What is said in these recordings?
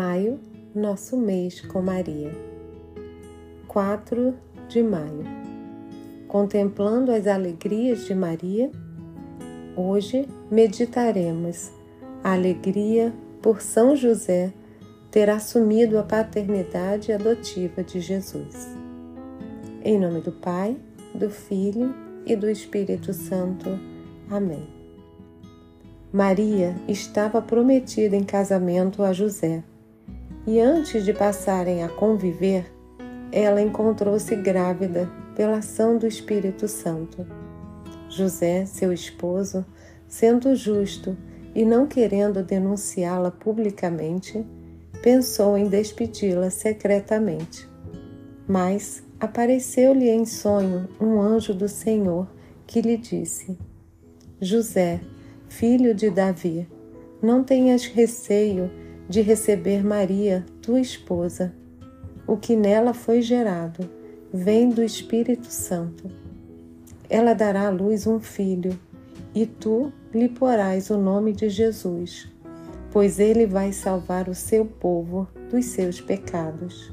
Maio, nosso mês com Maria. 4 de maio. Contemplando as alegrias de Maria, hoje meditaremos a alegria por São José ter assumido a paternidade adotiva de Jesus. Em nome do Pai, do Filho e do Espírito Santo. Amém. Maria estava prometida em casamento a José e antes de passarem a conviver, ela encontrou-se grávida pela ação do Espírito Santo. José, seu esposo, sendo justo e não querendo denunciá-la publicamente, pensou em despedi-la secretamente. Mas apareceu-lhe em sonho um anjo do Senhor que lhe disse: José, filho de Davi, não tenhas receio de receber Maria, tua esposa. O que nela foi gerado vem do Espírito Santo. Ela dará à luz um filho, e tu lhe porás o nome de Jesus, pois ele vai salvar o seu povo dos seus pecados.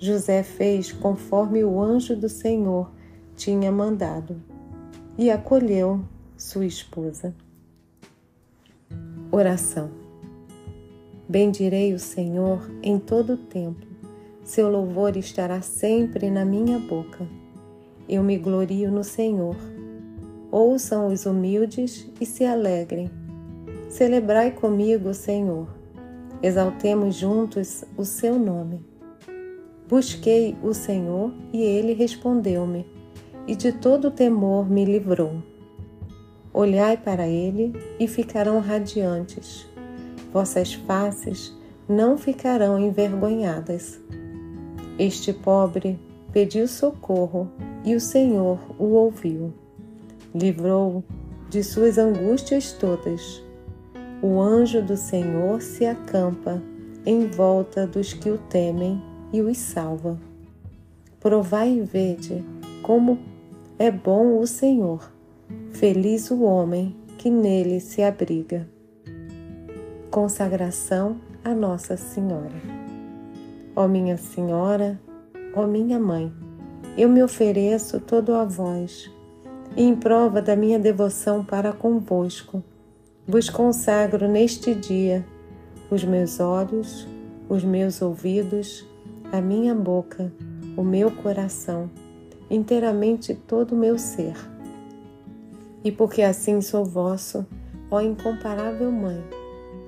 José fez conforme o anjo do Senhor tinha mandado e acolheu sua esposa. Oração Bendirei o Senhor em todo o tempo, seu louvor estará sempre na minha boca. Eu me glorio no Senhor. Ouçam os humildes e se alegrem. Celebrai comigo o Senhor. Exaltemos juntos o seu nome. Busquei o Senhor e ele respondeu-me, e de todo temor me livrou. Olhai para ele e ficarão radiantes vossas faces não ficarão envergonhadas. Este pobre pediu socorro e o Senhor o ouviu. Livrou de suas angústias todas. O anjo do Senhor se acampa em volta dos que o temem e os salva. Provai e vede como é bom o Senhor. Feliz o homem que nele se abriga. Consagração a Nossa Senhora. Ó minha Senhora, ó minha Mãe, eu me ofereço todo a vós, e em prova da minha devoção para convosco, vos consagro neste dia os meus olhos, os meus ouvidos, a minha boca, o meu coração, inteiramente todo o meu ser. E porque assim sou vosso, ó incomparável Mãe,